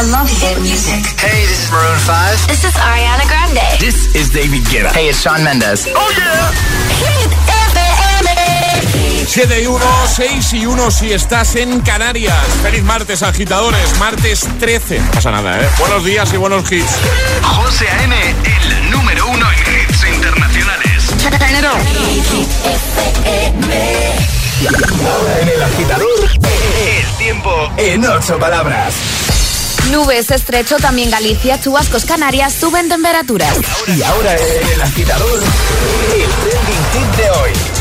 I love hit music. Hey, this is Maroon 5. This is Ariana Grande. This is David Guetta. Hey, it's Sean Mendes. Oh yeah. Hit FM. 7 y 1, 6 y 1 si estás en Canarias. Feliz martes, agitadores. Martes 13. No pasa nada, ¿eh? Buenos días y buenos hits. José A.M., el número uno en hits internacionales. En el agitador, El tiempo en ocho palabras. Nubes estrecho, también Galicia, chubascos Canarias, suben temperaturas. Y ahora el agitador, el trending de hoy.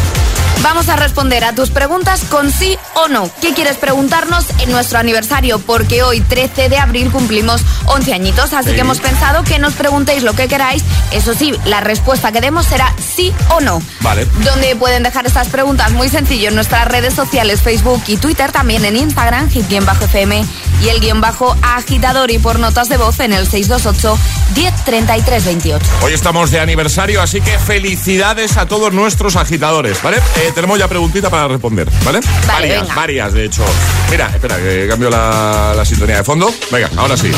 Vamos a responder a tus preguntas con sí o no. ¿Qué quieres preguntarnos en nuestro aniversario? Porque hoy, 13 de abril, cumplimos 11 añitos, así Sí. que hemos pensado que nos preguntéis lo que queráis. Eso sí, la respuesta que demos será sí o no. Vale. Donde pueden dejar estas preguntas muy sencillo en nuestras redes sociales, Facebook y Twitter, también en Instagram, hit-fm y el guion bajo agitador y por notas de voz en el 628 1033 28. Hoy estamos de aniversario, así que felicidades a todos nuestros agitadores, ¿vale? Eh, tenemos ya preguntita para responder, ¿vale? varias, venga. varias, de hecho. Mira, espera, que cambio la, la sintonía de fondo. Venga, ahora sí.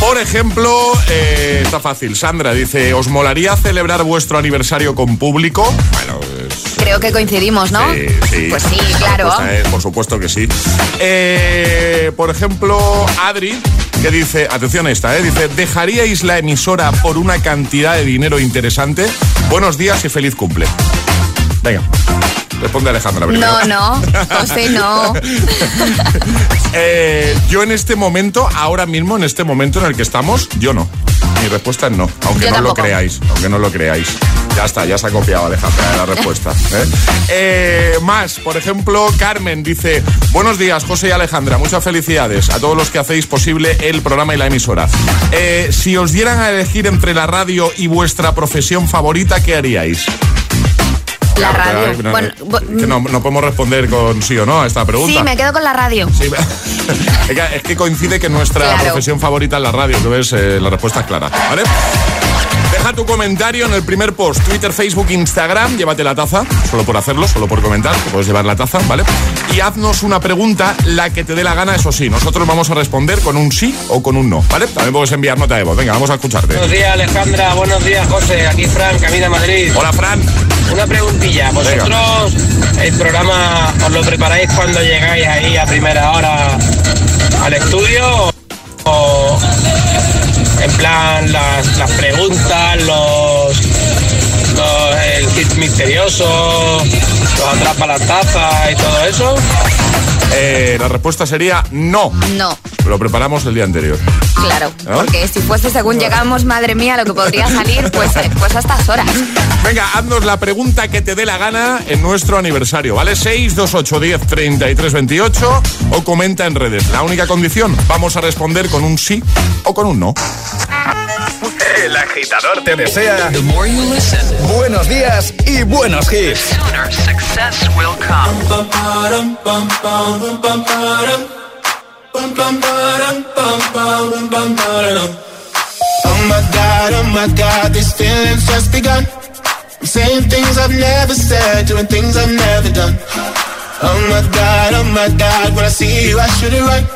Por ejemplo, eh, está fácil. Sandra dice, ¿os molaría celebrar vuestro aniversario con público? Bueno, es- Creo que coincidimos, ¿no? Sí, sí. Pues sí, La claro. es, por supuesto que sí. Eh, por ejemplo, Adri, que dice, atención a esta, eh, dice, ¿dejaríais la emisora por una cantidad de dinero interesante? Buenos días y feliz cumple. Venga. Responde Alejandra primero. No, no, José, no. Eh, yo en este momento, ahora mismo, en este momento en el que estamos, yo no. Mi respuesta es no, aunque Yo no lo creáis, aunque no lo creáis. Ya está, ya se ha copiado Alejandra de la respuesta. ¿eh? Eh, más, por ejemplo, Carmen dice, buenos días José y Alejandra, muchas felicidades a todos los que hacéis posible el programa y la emisora. Eh, si os dieran a elegir entre la radio y vuestra profesión favorita, ¿qué haríais? La radio. Bueno, que no, no podemos responder con sí o no a esta pregunta. sí, me quedo con la radio. Sí, es que- es que coincide que nuestra Claro. profesión favorita es la radio, entonces eh, la respuesta es clara, ¿vale? Deja tu comentario en el primer post, Twitter, Facebook, Instagram, llévate la taza, solo por hacerlo, solo por comentar, te puedes llevar la taza, ¿vale? Y haznos una pregunta, la que te dé la gana, eso sí, nosotros vamos a responder con un sí o con un no, ¿vale? También puedes enviar nota de voz, venga, vamos a escucharte. Buenos días Alejandra, buenos días José, aquí Fran, Camina Madrid. Hola, Fran. Una preguntilla, ¿vosotros el programa os lo preparáis cuando llegáis ahí a primera hora al estudio o en plan las, las preguntas, los, los el kit misterioso, los atrapa la taza y todo eso? Eh, la respuesta sería no, No, lo preparamos el día anterior. claro. ¿No? Porque si fuese según llegamos, madre mía, lo que podría salir, pues, eh, pues a estas horas. Venga, haznos la pregunta que te dé la gana en nuestro aniversario, ¿vale? 628 10 33 28 o comenta en redes. La única condición, vamos a responder con un sí o con un no. El agitador te desea buenos días y buenos hits. Sooner success will come. Oh my god, oh my god, these feelings just begun. I'm saying things I've never said, doing things I've never done. Oh my god, oh my god, when I see you, I should it right.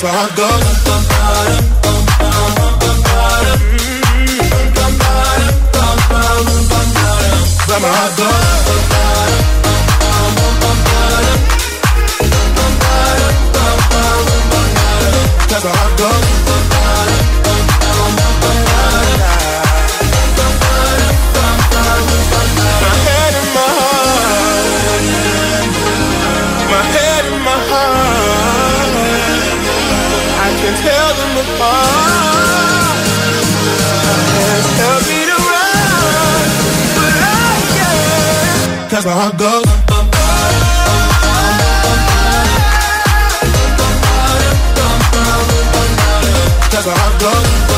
that's where I go. Where. That's where I go. Cause my heart goes. My heart goes.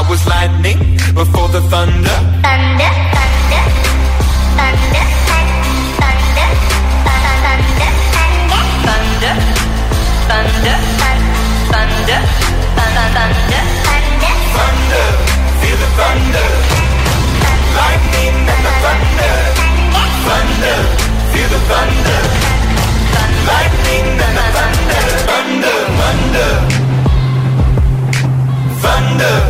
I was lightning before the thunder. Thunder, thunder, thunder, thunder, thunder, thunder, thunder, thunder, Thunder, feel the thunder. Lightning and the thunder. Thunder, feel the thunder. Lightning and the thunder. Thunder, thunder. Thunder.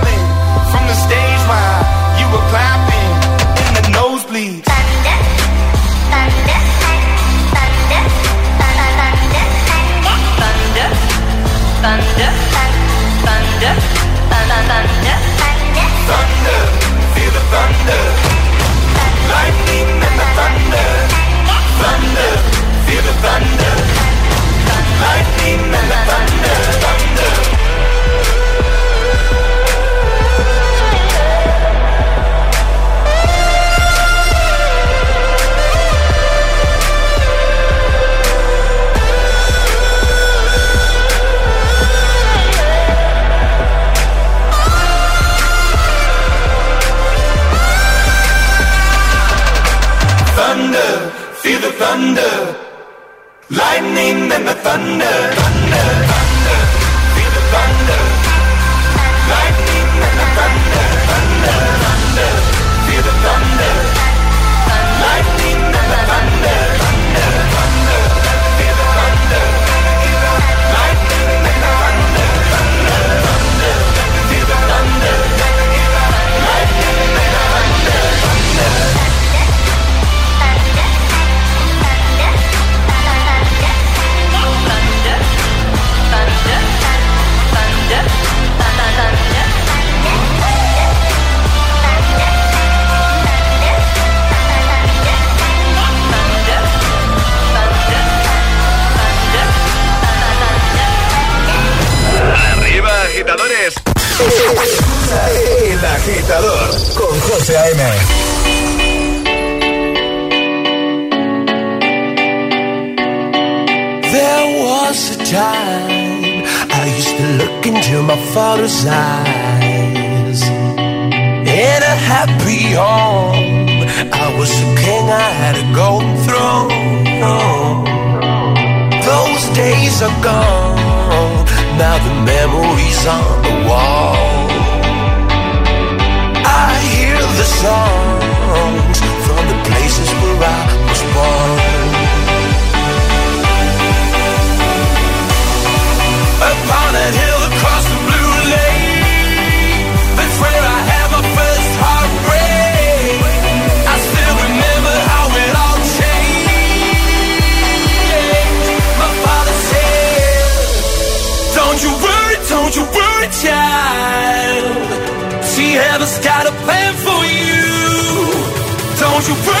now the memories on the wall. I hear the songs heaven's got a plan for you. Don't you worry.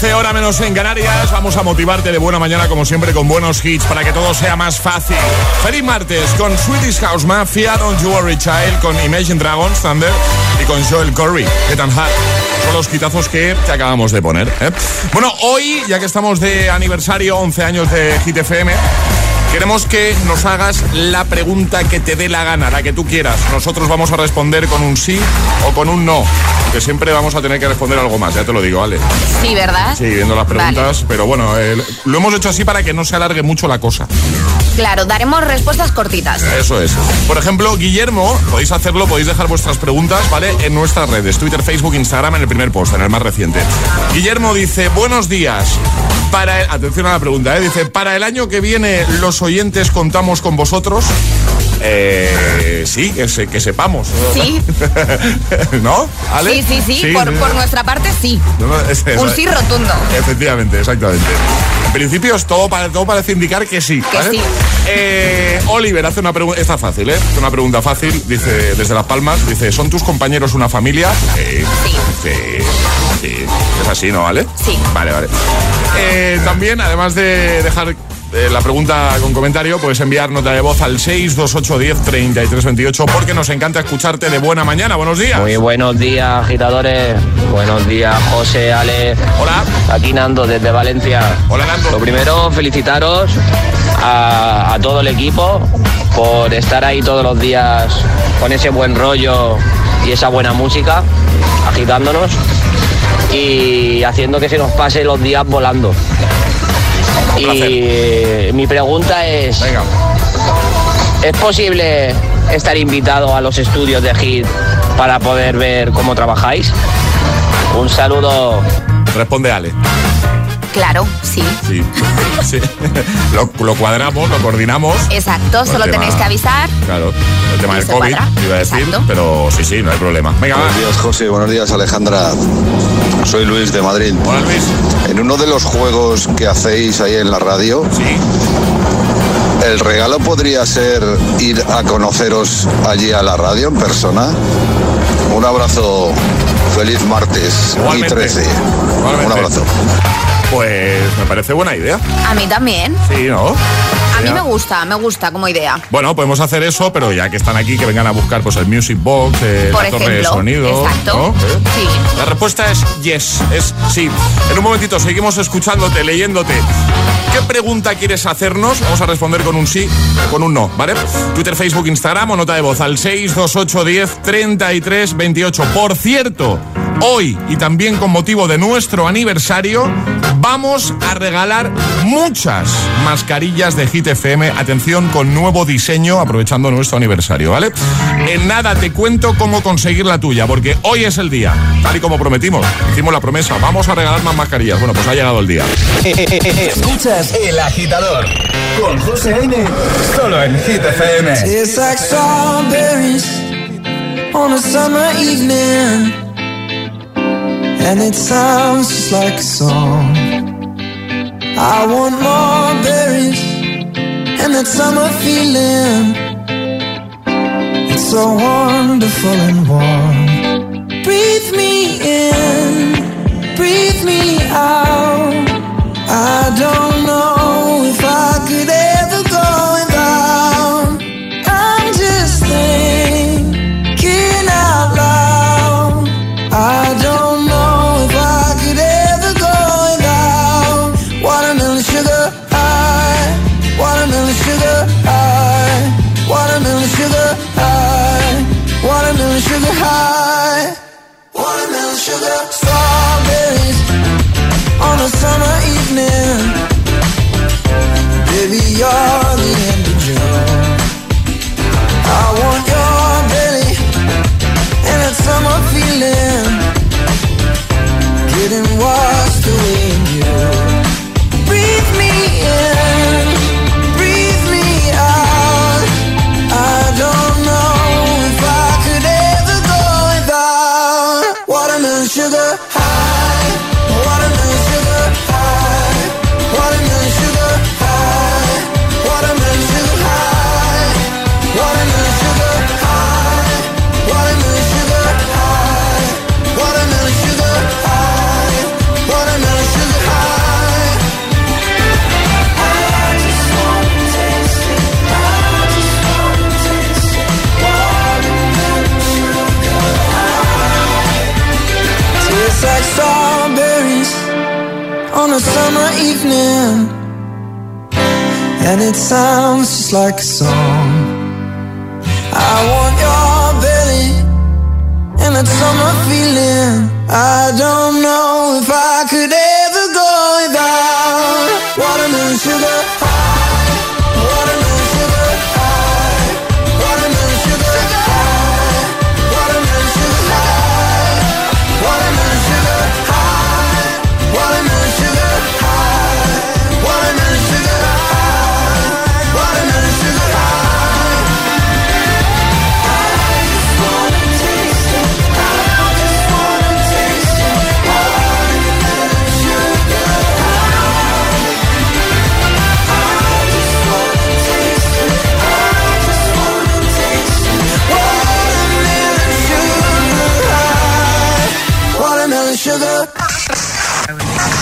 7 y 14, hora menos en Canarias. Vamos a motivarte de buena mañana, como siempre, con buenos hits para que todo sea más fácil. Feliz martes con Swedish House Mafia, Don't You Worry Child, con Imagine Dragons, Thunder y con Joel Corey, Get and Hard. Son los quitazos que te acabamos de poner. ¿eh? Bueno, hoy, ya que estamos de aniversario, 11 años de Hit Queremos que nos hagas la pregunta que te dé la gana, la que tú quieras. Nosotros vamos a responder con un sí o con un no. Aunque siempre vamos a tener que responder algo más, ya te lo digo, ¿vale? Sí, ¿verdad? Sí, viendo las preguntas, pero bueno, eh, lo hemos hecho así para que no se alargue mucho la cosa. Claro, daremos respuestas cortitas. Eso es. Por ejemplo, Guillermo, podéis hacerlo, podéis dejar vuestras preguntas, ¿vale? En nuestras redes, Twitter, Facebook, Instagram, en el primer post, en el más reciente. Guillermo dice, buenos días. Para el- atención a la pregunta, ¿eh? Dice, para el año que viene, ¿los oyentes contamos con vosotros? Eh, sí, que, se- que sepamos. Sí. ¿No? ¿Ale? Sí, sí, sí, por, por nuestra parte sí. No, no, es- es- Un sí rotundo. Efectivamente, exactamente. En principio es todo, para, todo parece indicar que sí. Que ¿vale? sí. Eh, Oliver hace una pregunta, está fácil, ¿eh? Hace una pregunta fácil, dice desde Las Palmas, dice, ¿son tus compañeros una familia? Sí. Sí. Sí, sí. Es así, ¿no? ¿Vale? Sí. Vale, vale. Eh, también, además de dejar eh, la pregunta con comentario, puedes enviar nota de voz al 628103328 porque nos encanta escucharte de buena mañana. Buenos días. Muy buenos días, agitadores. Buenos días, José, Ale. Hola. Aquí Nando, desde Valencia. Hola, Nando. Lo primero, felicitaros a, a todo el equipo por estar ahí todos los días con ese buen rollo y esa buena música, agitándonos y haciendo que se nos pase los días volando. Un. Y mi pregunta es, Venga. ¿es posible estar invitado a los estudios de HIT para poder ver cómo trabajáis? Un saludo. Responde Ale. Claro, sí. Sí. Sí. Lo, lo cuadramos, lo coordinamos. Exacto, solo tema- tenéis que avisar. Claro, el tema del COVID, cuadra. iba a decir, Exacto. pero sí, sí, no hay problema. Venga, va. Buenos días, José. Buenos días, Alejandra. Soy Luis de Madrid. Hola Luis. En uno de los juegos que hacéis ahí en la radio, Sí. el regalo podría ser ir a conoceros allí a la radio en persona. Un abrazo. Feliz martes Igualmente. y 13. Igualmente. Un abrazo. Pues me parece buena idea. A mí también. Sí, ¿no? A mí me gusta, me gusta como idea. Bueno, podemos hacer eso, pero ya que están aquí, que vengan a buscar pues el Music Box, eh, Por la torre de sonido. Exacto. ¿no? ¿Eh? Sí. La respuesta es yes, es sí. En un momentito seguimos escuchándote, leyéndote. ¿Qué pregunta quieres hacernos? Vamos a responder con un sí con un no, ¿vale? Twitter, Facebook, Instagram o nota de voz al 628 10 33 28. Por cierto, hoy y también con motivo de nuestro aniversario, vamos a regalar muchas mascarillas de Hit FM. Atención con nuevo diseño, aprovechando nuestro aniversario, ¿vale? En nada te cuento cómo conseguir la tuya, porque hoy es el día, tal y como prometimos. Hicimos la promesa, vamos a regalar más mascarillas. Bueno, pues ha llegado el día. Escuchas El Agitador con José A.M. Solo en Hit FM. It's like strawberries on a summer evening, and it sounds just like a song. I want more berries and that summer feeling. It's so wonderful and warm. Breathe me in, breathe me out. I don't know if I could ever like a song.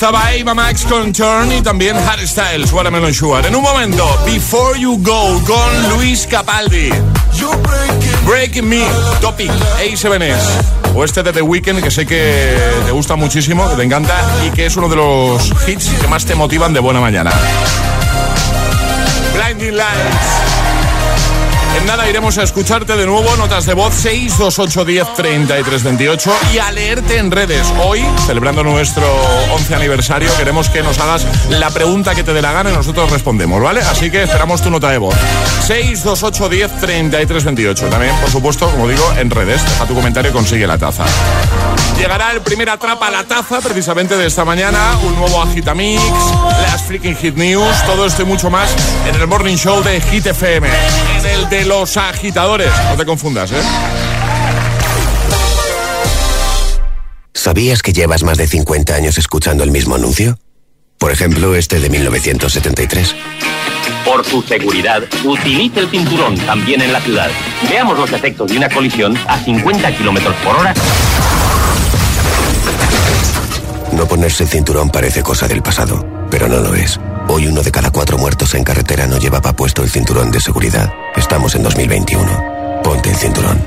Estaba Ava Max con Turn y también Harry Styles, Watermelon Sugar. En un momento, Before You Go con Luis Capaldi. Breaking Me, Topic, A7S. O este de The Weeknd que sé que te gusta muchísimo, que te encanta y que es uno de los hits que más te motivan de buena mañana. Blinding Lights. Nada iremos a escucharte de nuevo, notas de voz 628 10 33 28 y a leerte en redes. Hoy, celebrando nuestro 11 aniversario, queremos que nos hagas la pregunta que te dé la gana y nosotros respondemos, ¿vale? Así que esperamos tu nota de voz. 628 10 33 28. También, por supuesto, como digo, en redes. Deja tu comentario consigue la taza. Llegará el primer atrapa la taza precisamente de esta mañana, un nuevo Agitamix, las freaking hit news, todo esto y mucho más en el Morning Show de Hit FM, los agitadores. No te confundas, ¿eh? ¿Sabías que llevas más de 50 años escuchando el mismo anuncio? Por ejemplo, este de 1973. Por su seguridad, utilice el cinturón también en la ciudad. Veamos los efectos de una colisión a 50 kilómetros por hora. No ponerse el cinturón parece cosa del pasado, pero no lo es. Hoy uno de cada cuatro muertos en carretera no llevaba puesto el cinturón de seguridad. Estamos en 2021. Ponte el cinturón.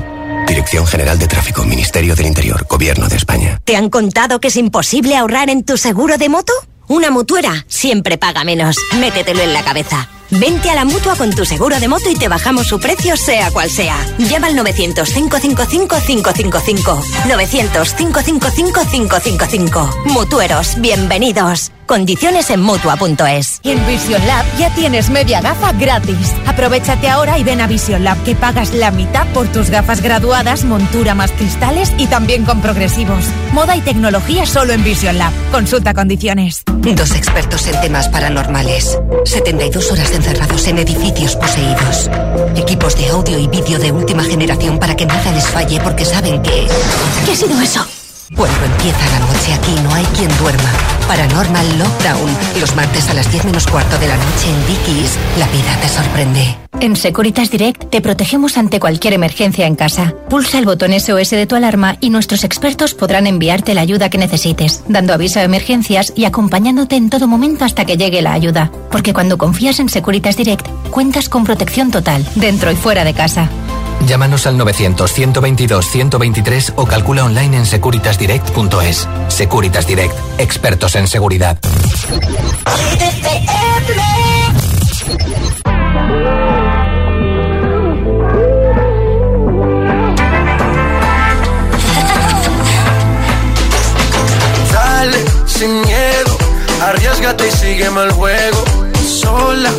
Dirección General de Tráfico, Ministerio del Interior, Gobierno de España. ¿Te han contado que es imposible ahorrar en tu seguro de moto? Una mutuera siempre paga menos. Métetelo en la cabeza. Vente a la mutua con tu seguro de moto y te bajamos su precio, sea cual sea. Llama al 900-555-555. 900-555-555. Mutueros, bienvenidos. Condiciones en mutua.es. Y en Vision Lab ya tienes media gafa gratis. Aprovechate ahora y ven a Vision Lab que pagas la mitad por tus gafas graduadas, montura más cristales y también con progresivos. Moda y tecnología solo en Vision Lab. Consulta condiciones. Dos expertos en temas paranormales. 72 horas encerrados en edificios poseídos. Equipos de audio y vídeo de última generación para que nada les falle porque saben que... ¿Qué ha sido eso? Cuando empieza la noche aquí no hay quien duerma. Paranormal Lockdown. Los martes a las 10 menos cuarto de la noche en Dickies. La vida te sorprende. En Securitas Direct te protegemos ante cualquier emergencia en casa. Pulsa el botón SOS de tu alarma y nuestros expertos podrán enviarte la ayuda que necesites, dando aviso de emergencias y acompañándote en todo momento hasta que llegue la ayuda. Porque cuando confías en Securitas Direct, cuentas con protección total, dentro y fuera de casa. Llámanos al 900-122-123 o calcula online en securitasdirect.es. Securitas Direct, expertos en seguridad. Dale, sin miedo, arriesgate y sígueme el juego. Sola,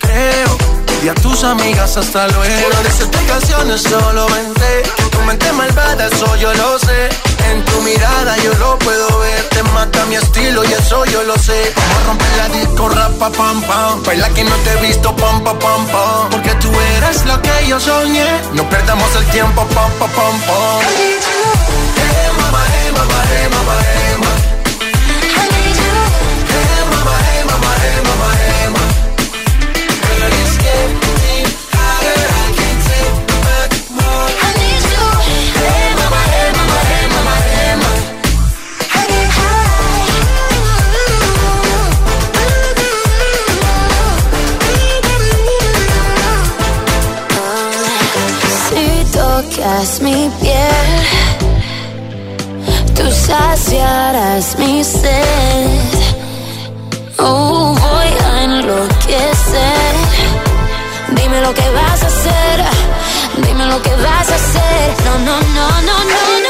creo, y a tus amigas hasta luego. No necesito canciones, solo vente. Tu mente malvada, eso yo lo sé. En tu mirada yo lo puedo ver. Te mata mi estilo y eso yo lo sé. A romper la disco, rapa, pam, pam. Baila que no te he visto, pam, pam, pam. Porque tú eres lo que yo soñé. No perdamos el tiempo, pam, pam, pam. Tocas mi piel, tú saciarás mi sed. Oh, voy a enloquecer. Dime lo que vas a hacer. Dime lo que vas a hacer. No, no, no, no, no, no.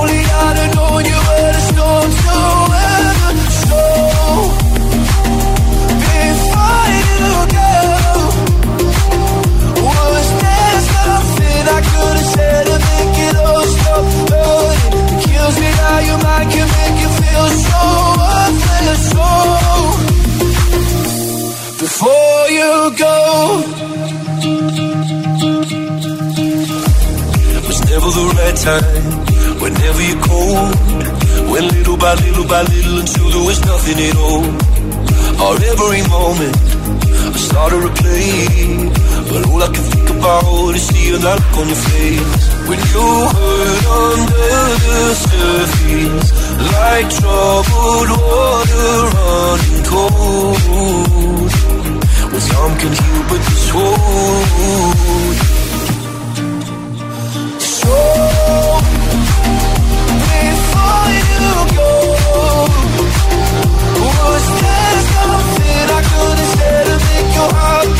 Only I'd have known you were the storm to weather. So before you go, was there something I could have said to make it all stop hurting? It kills me how your mind can make you feel so worthless. So before you go. was never the right time. Whenever you're cold, when little by little by little until there was nothing at all. Or every moment, I started to play, but all I can think about is seeing that look on your face when you hurt under the surface, like troubled water running cold. Well, some can heal, but this won't. So before you go, was there something I could have said to make your heart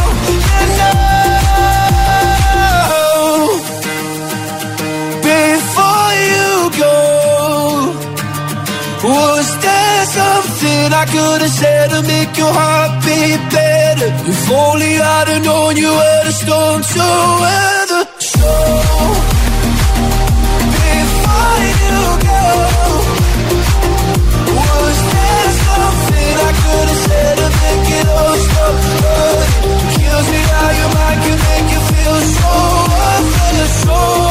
I could have said to make your heart beat better? If only I'd have known you were the storm to weather. So before you go, was there something I could have said to make it all stop hurting? Kills me how your mind can make you feel so worthless. So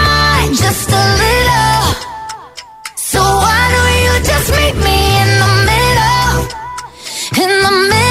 just a little. So why don't you just meet me in the middle? In the middle.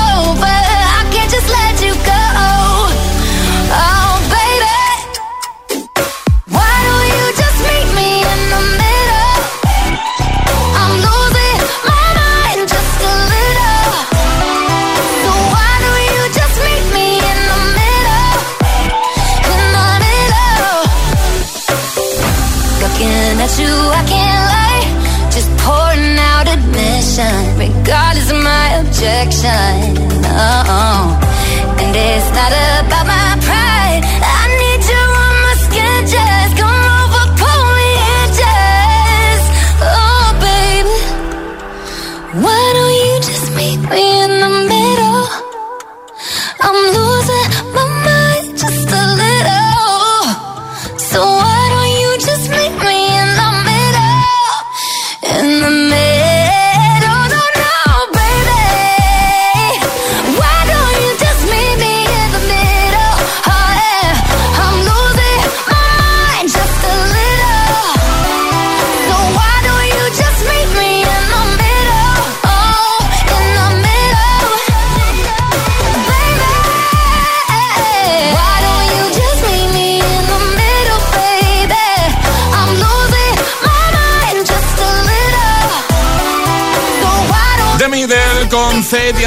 my objection. Oh, and it's not about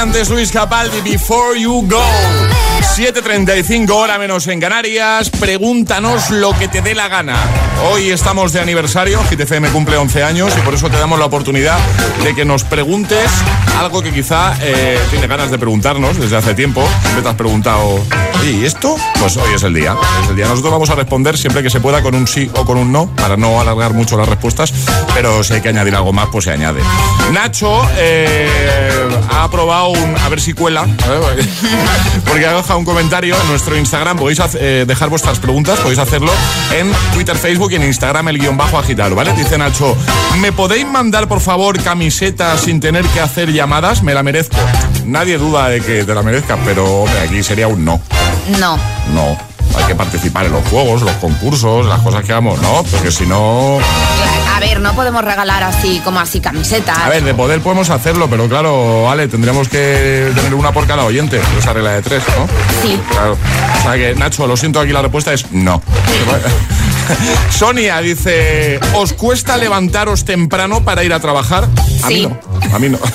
antes Luis Capaldi, Before You Go. 7.35 hora menos en Canarias. Pregúntanos lo que te dé la gana. Hoy estamos de aniversario, GTFM cumple 11 años y por eso te damos la oportunidad de que nos preguntes algo que quizá eh, tiene ganas de preguntarnos desde hace tiempo. Siempre te has preguntado, ¿y esto? Pues hoy es el día. Es el día. Nosotros vamos a responder siempre que se pueda con un sí o con un no, para no alargar mucho las respuestas, pero si hay que añadir algo más, pues se añade. Nacho eh, ha aprobado un. A ver si cuela, ¿eh? porque ha dejado un comentario en nuestro Instagram. Podéis eh, dejar vuestras preguntas, podéis hacerlo en Twitter, Facebook y en Instagram, el guion bajo agitado, ¿vale? Dice Nacho, ¿me podéis mandar por favor camiseta sin tener que hacer llamadas? Me la merezco. Nadie duda de que te la merezcas, pero hombre, aquí sería un no. No. No. Hay que participar en los juegos, los concursos, las cosas que hagamos, ¿no? Porque si no. A ver, no podemos regalar así como así camisetas. A ver, de poder podemos hacerlo, pero claro, vale, tendríamos que tener una por cada oyente. Esa regla de tres, ¿no? Sí. Claro. O sea que, Nacho, lo siento, aquí la respuesta es no. Sonia dice: ¿Os cuesta levantaros temprano para ir a trabajar? A mí no. A mí no.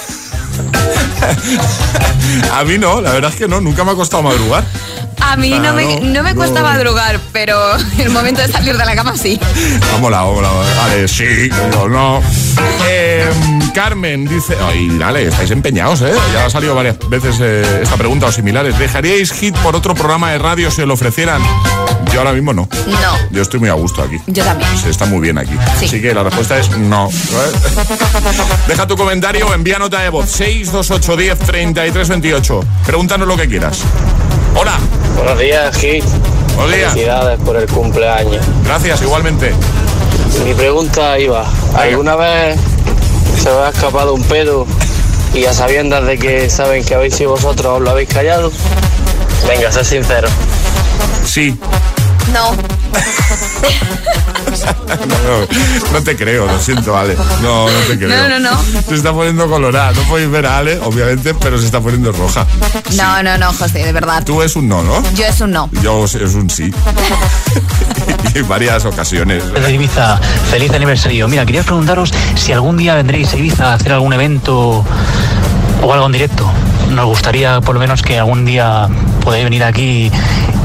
a mí no, la verdad es que no, nunca me ha costado madrugar. A mí no, me, no me cuesta no. madrugar, pero el momento de salir de la cama sí. Vámonos, vámonos. Vale, sí, o no. Eh, Carmen dice. Ay, dale, estáis empeñados, ¿eh? Ya ha salido varias veces eh, esta pregunta o similares. ¿Dejaríais hit por otro programa de radio si lo ofrecieran? Yo ahora mismo no. No. Yo estoy muy a gusto aquí. Yo también. Se está muy bien aquí. Sí. Así que la respuesta es no. Deja tu comentario o envía nota de voz 628 10 33 28. Pregúntanos lo que quieras. Hola. Buenos días, Hit. Buenos días. Felicidades por el cumpleaños. Gracias, igualmente. Mi pregunta iba, ¿alguna vez se os ha escapado un pedo y a sabiendas de que saben que habéis sido vosotros os lo habéis callado? Venga, sé sincero. Sí. No. No, no te creo, lo siento, Ale. No, no te creo. No, no, no. Se está poniendo colorada. No podéis ver a Ale, obviamente, pero se está poniendo roja. No, no, no, José, de verdad. Tú es un no, ¿no? Yo es un no. Yo es un sí. y en varias ocasiones. Desde Ibiza, feliz aniversario. Mira, quería preguntaros si algún día vendréis a Ibiza a hacer algún evento o algo en directo. Nos gustaría por lo menos que algún día podáis venir aquí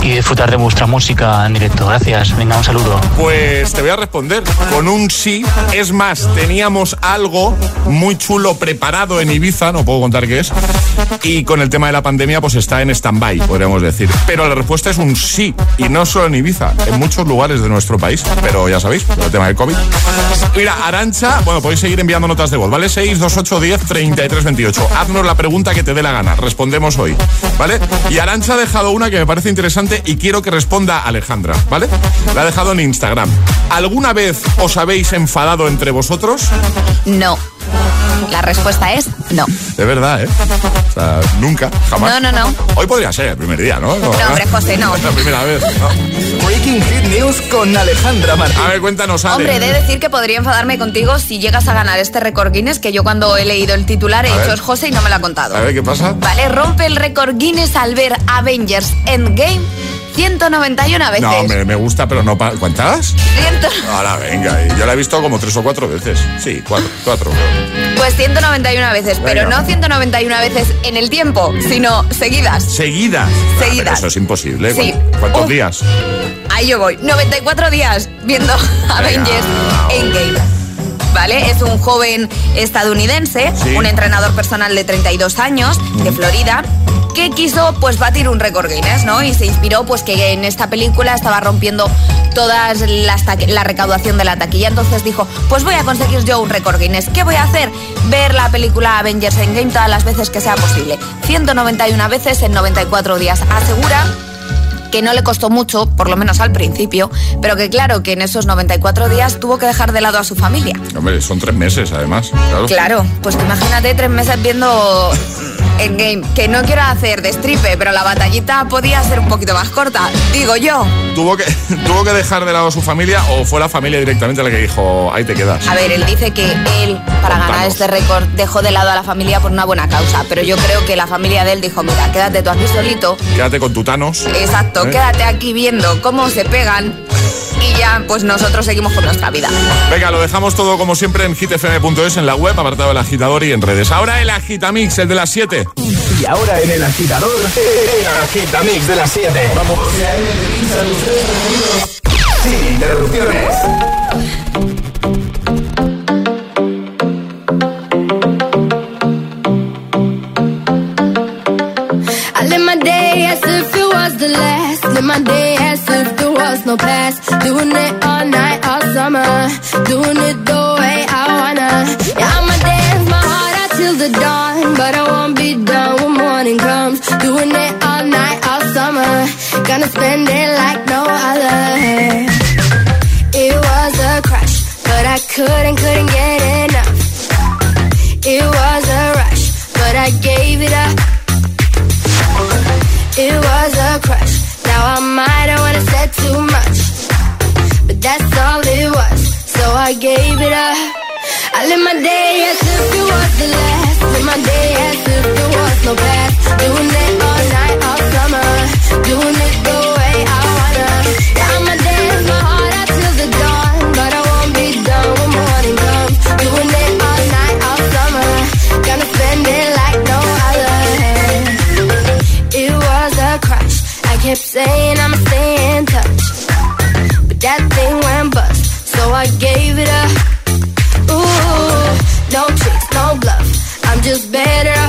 y disfrutar de vuestra música en directo. Gracias, venga, un saludo. Pues te voy a responder con un sí. Es más, teníamos algo muy chulo preparado en Ibiza, no puedo contar qué es. Y con el tema de la pandemia, pues está en stand-by, podríamos decir. Pero la respuesta es un sí. Y no solo en Ibiza, en muchos lugares de nuestro país. Pero ya sabéis, el tema del COVID. Mira, Arancha, bueno, podéis seguir enviando notas de voz, ¿vale? 628 10 33 28. Haznos la pregunta que te dé la gana. Respondemos hoy, ¿vale? Y Arancha ha dejado una que me parece interesante y quiero que responda Alejandra, ¿vale? La ha dejado en Instagram. ¿Alguna vez os habéis enfadado entre vosotros? No. La respuesta es no. De verdad, ¿eh? O sea, nunca, jamás. No, no, no. Hoy podría ser el primer día, ¿no? No, hombre, José, no. La primera vez, ¿no? Breaking Hit News con Alejandra Martín. A ver, cuéntanos, Ale. Hombre, he de decir que podría enfadarme contigo si llegas a ganar este récord Guinness, que yo cuando he leído el titular he A dicho ver. es José y no me lo ha contado. A ver, ¿qué pasa? Vale, rompe el récord Guinness al ver Avengers Endgame 191 veces. No, me, me gusta, pero no... ¿Cuántas? 100 Ahora, venga. Yo la he visto como tres o cuatro veces. Sí, cuatro, cuatro. Pues 191 veces, pero Venga. no 191 veces en el tiempo, sino seguidas. ¿Seguidas? Seguidas. Ah, Eso es imposible. Sí. ¿Cuántos Uf. días? Ahí yo voy. 94 días viendo Avengers Endgame. ¿Vale? Es un joven estadounidense, Sí. un entrenador personal de 32 años, de Florida, que quiso pues batir un récord Guinness, ¿no? Y se inspiró pues que en esta película estaba rompiendo todas las la recaudación de la taquilla. Entonces dijo, pues voy a conseguir yo un récord Guinness. ¿Qué voy a hacer? Ver la película Avengers Endgame todas las veces que sea posible. 191 veces en 94 días. Asegura que no le costó mucho, por lo menos al principio, pero que claro que en esos 94 días tuvo que dejar de lado a su familia. Hombre, son tres meses, además. Claro. Claro, pues imagínate tres meses viendo en game, que no quiero hacer de stripe, pero la batallita podía ser un poquito más corta, digo yo. ¿Tuvo que, ¿Tuvo que dejar de lado a su familia o fue la familia directamente la que dijo, ahí te quedas? A ver, él dice que él, para ganar este récord, dejó de lado a la familia por una buena causa, pero yo creo que la familia de él dijo, mira, quédate tú aquí solito, Quédate con tutanos. exacto, ¿Eh? quédate aquí viendo cómo se pegan y ya, pues nosotros seguimos con nuestra vida. Venga, lo dejamos todo como siempre en hitfm.es, en la web, apartado del agitador y en redes. Ahora el agitamix, el de las 7. Y ahora en el agitador, el agitamix de las 7. Vamos. Sin interrupciones. I live my day as if it was the last. Live my day as if there was no past. Doing it all night, all summer. Doing it the way I wanna. Yeah, I'ma dance my heart out till the dawn. But I won't be done when morning comes. Doing it all night, all summer. Gonna spend it like no other. It was a crush, but I couldn't, couldn't get enough. It was a rush, but I gave it up. It was a crush. Now I might have wanna said too much, but that's all it was. So I gave it up. I live my day as if it was the last. Live my day as if there was no past. Doing it all night, all summer. Doing it the way I wanna. Yeah, I'ma dance my heart out till the dawn, but I won't be done when morning comes. Doing it all night, all summer. Gonna spend it like no other. It was a crush. I kept saying I'ma stay in touch. But that thing went bust. So I gave it up. I'm just better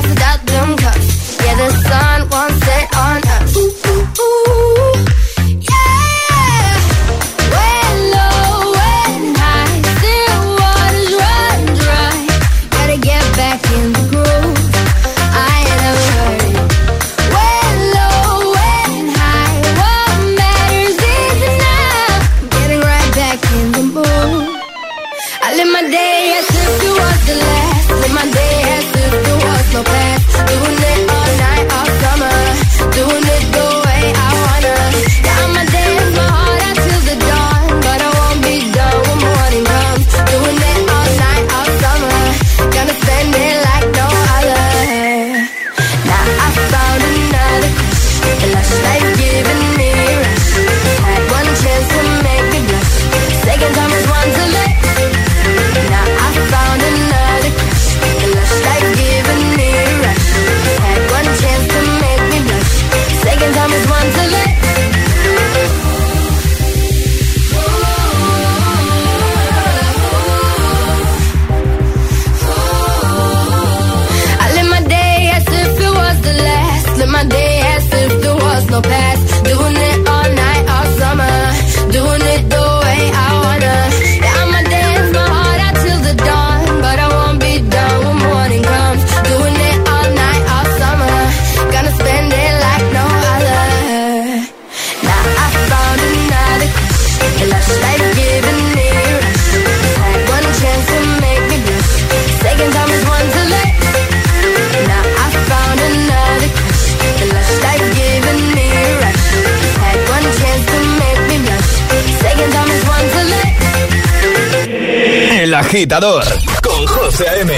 agitador con José A.M.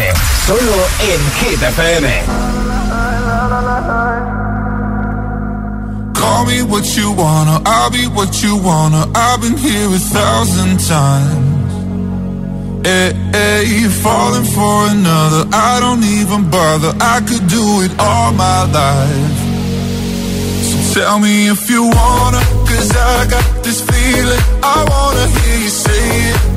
Solo en Hit FM. Call me what you wanna, I'll be what you wanna. I've been here a thousand times. Hey, hey, falling for another. I don't even bother. I could do it all my life. So tell me if you wanna, cause I got this feeling. I wanna hear you say it,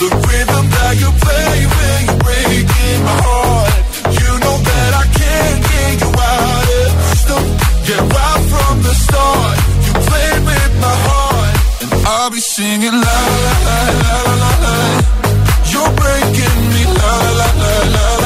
the rhythm that you play when you're breaking my heart. You know that I can't get you out of from the start, you played with my heart, and I'll be singing la la la la la la. You're breaking me la la la la la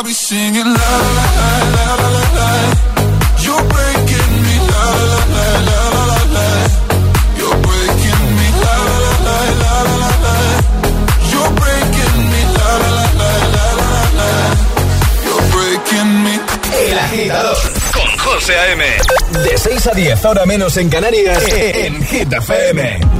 I'll be singing la la la la la la. You're breaking me la la la la la la. You're breaking me la la la la la la. You're breaking me la la la la la la. You're breaking me. El agitador con José A.M. De 6 a 10, ahora menos en Canarias, en Hit FM.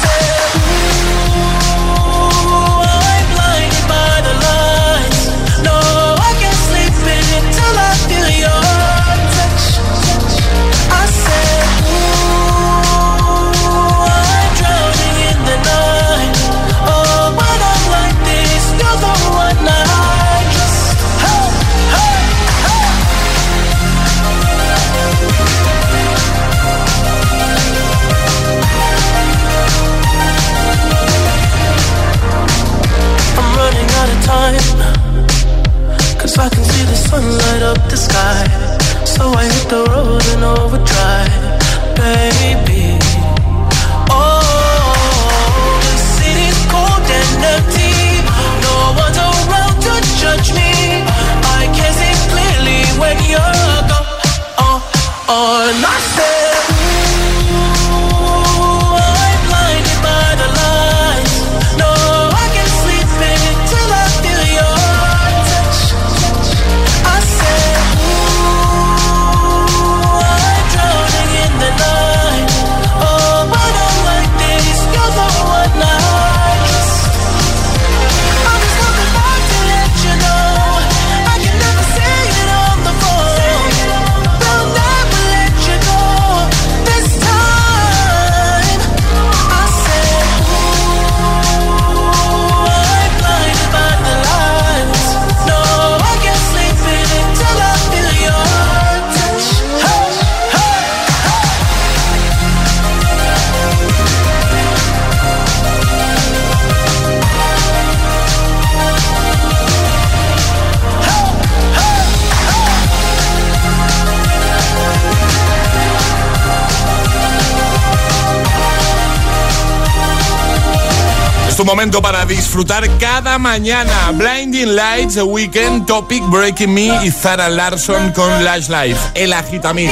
cada mañana. Blinding Lights, The Weekend, Topic, Breaking Me y Zara Larson con Lash Life. El Agitamix,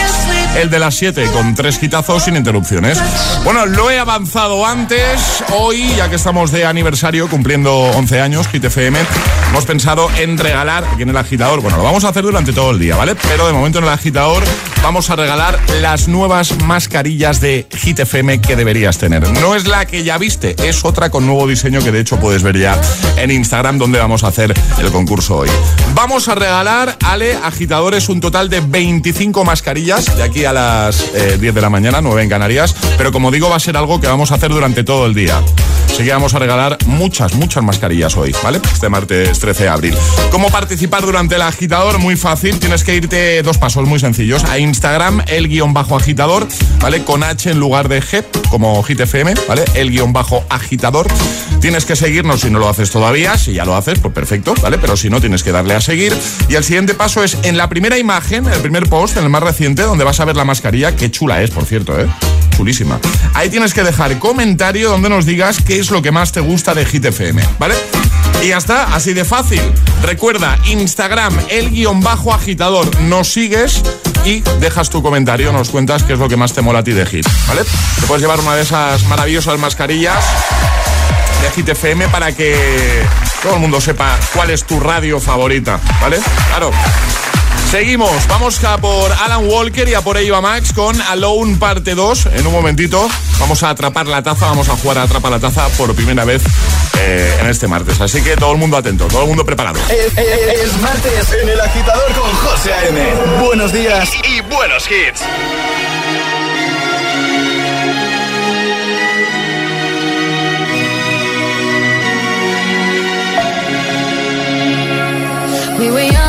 el de las 7 con tres quitazos sin interrupciones. Bueno, lo he avanzado antes. Hoy, ya que estamos de aniversario, cumpliendo 11 años, Hit FM, hemos pensado en regalar aquí en el agitador. Bueno, lo vamos a hacer durante todo el día, ¿vale? Pero de momento en el agitador vamos a regalar las nuevas mascarillas de Hit FM que deberías tener. No es la que ya viste, es otra con nuevo diseño que de hecho puedes ver ya en Instagram donde vamos a hacer el concurso hoy. Vamos a regalar, Ale, agitadores, un total de 25 mascarillas de aquí a las eh, 10 de la mañana, 9 en Canarias. Pero como digo, va a ser algo que vamos a hacer durante todo el día. Así que vamos a regalar muchas, muchas mascarillas hoy, ¿vale? Este martes 13 de abril. ¿Cómo participar durante el agitador? Muy fácil, tienes que irte dos pasos muy sencillos. A Instagram, el guion bajo agitador, ¿vale? Con H en lugar de G, como Hit FM, ¿vale? El guion bajo agitador. Tienes que seguirnos si no lo haces todavía. Si ya lo haces, pues perfecto, ¿vale? Pero si no, tienes que darle a seguir. Y el siguiente paso es en la primera imagen, el primer post, en el más reciente, donde vas a ver la mascarilla. Qué chula es, por cierto, ¿eh? Chulísima. Ahí tienes que dejar comentario donde nos digas qué es lo que más te gusta de Hit FM, ¿vale? Y ya está, así de fácil. Recuerda, Instagram, el guion bajo agitador. Nos sigues y dejas tu comentario, nos cuentas qué es lo que más te mola a ti de Hit, ¿vale? Te puedes llevar una de esas maravillosas mascarillas de Hit FM para que todo el mundo sepa cuál es tu radio favorita, ¿vale? Claro. Seguimos, vamos a por Alan Walker y a por Eva Max con Alone parte 2. En un momentito vamos a atrapar la taza, vamos a jugar a atrapar la taza por primera vez eh, en este martes. Así que todo el mundo atento, todo el mundo preparado. Es, es- es martes en el agitador con José A.M. Buenos días y buenos hits. We were young,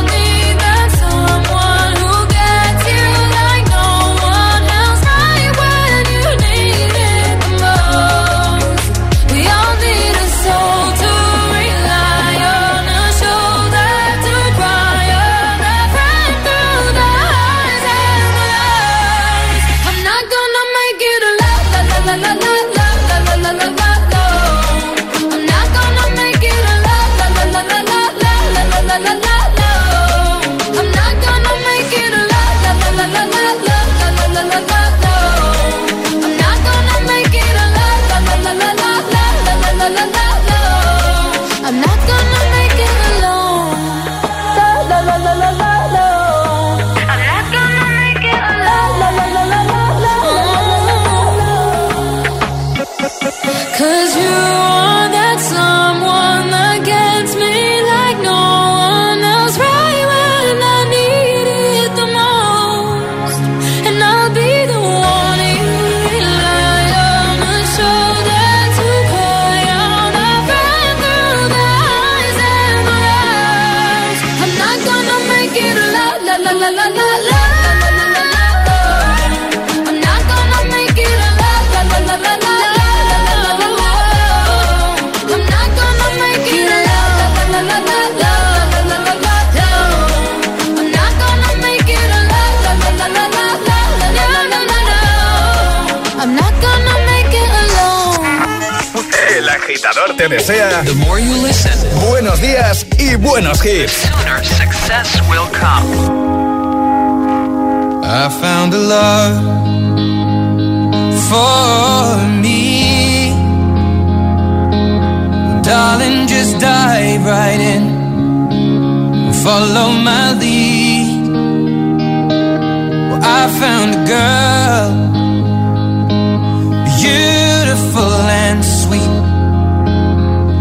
agitador you listen, Buenos días y buenos hits. Sooner success will come. I found a love for me. Darling, just dive right in. Follow my lead. Well, I found a girl,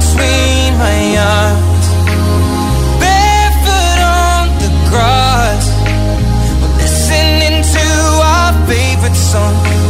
Between my arms. Barefoot on the grass, listening to our favorite song.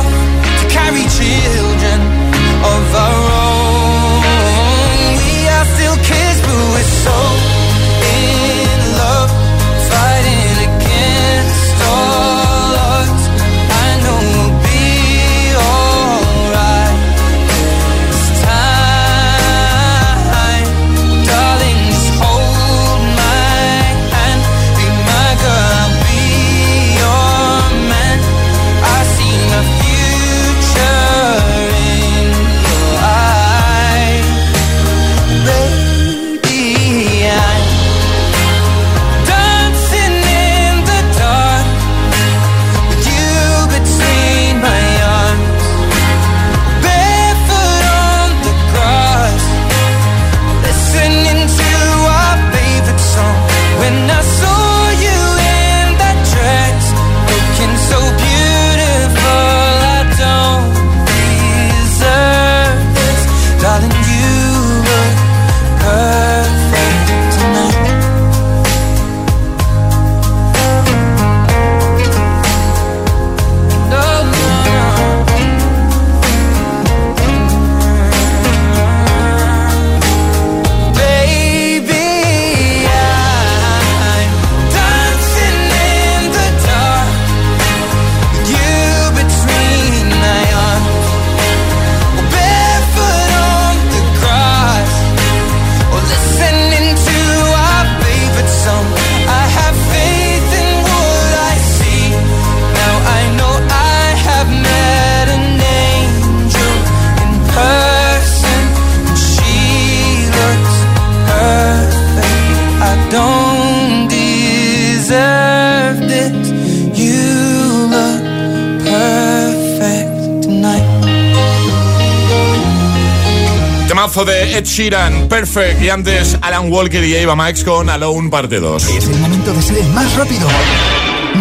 Perfect. Y antes Alan Walker y Eva Max con Alone parte 2. Es el momento de ser el más rápido.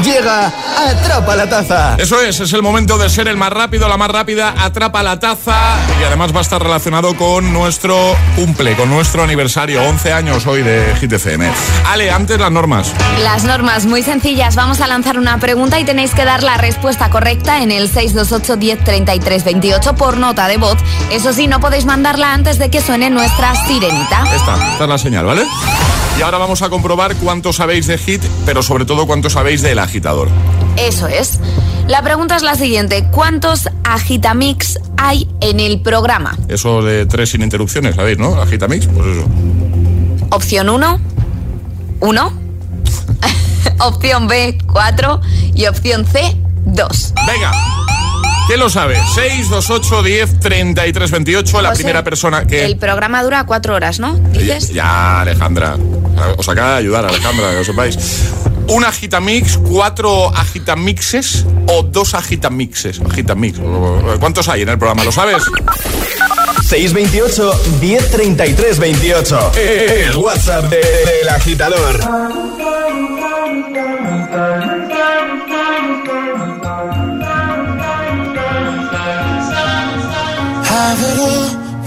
Llega Atrapa la Taza. Eso es, es el momento de ser el más rápido, la más rápida, atrapa la taza y además va a estar relacionado con nuestro cumple, con nuestro aniversario, 11 años hoy de Hit FM. Ale, antes las normas. Las normas muy sencillas. Vamos a lanzar una pregunta y tenéis que dar la respuesta correcta en el 628 10 33 28 por nota de voz. Eso sí, no podéis mandarla antes de que suene nuestra sirenita. Esta, esta es la señal, ¿vale? Y ahora vamos a comprobar cuánto sabéis de Hit, pero sobre todo cuánto sabéis del agitador. Eso es. La pregunta es la siguiente. ¿Cuántos agitamix en el programa? Eso de tres sin interrupciones, ¿sabéis, no? Agitamix, pues eso. Opción 1, 1. opción B, 4. Y opción C, 2. Venga. ¿Quién lo sabe? 628 10 33 28. La José, primera persona que. El programa dura cuatro horas, ¿no? Ya, Dices. ya, Alejandra. Os acaba de ayudar, Alejandra, que lo sepáis. Un agitamix, cuatro agitamixes o dos agitamixes. Agitamix. ¿Cuántos hay en el programa? ¿Lo sabes? 628 1033 28. El WhatsApp de- del agitador. Have it all,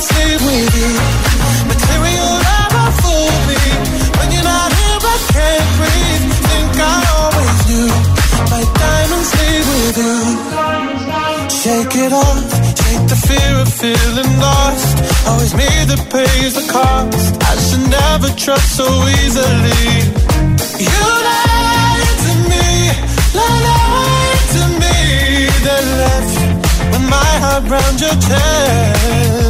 diamonds with you. Material never fool me. When you're not here, I can't breathe. Think I always knew. Diamonds with you. Shake it off. The fear of feeling lost. Always the cost. I should never trust so easily. You lied to me, lied to me, then left with my heart round your chest.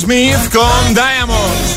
Smith con Diamonds.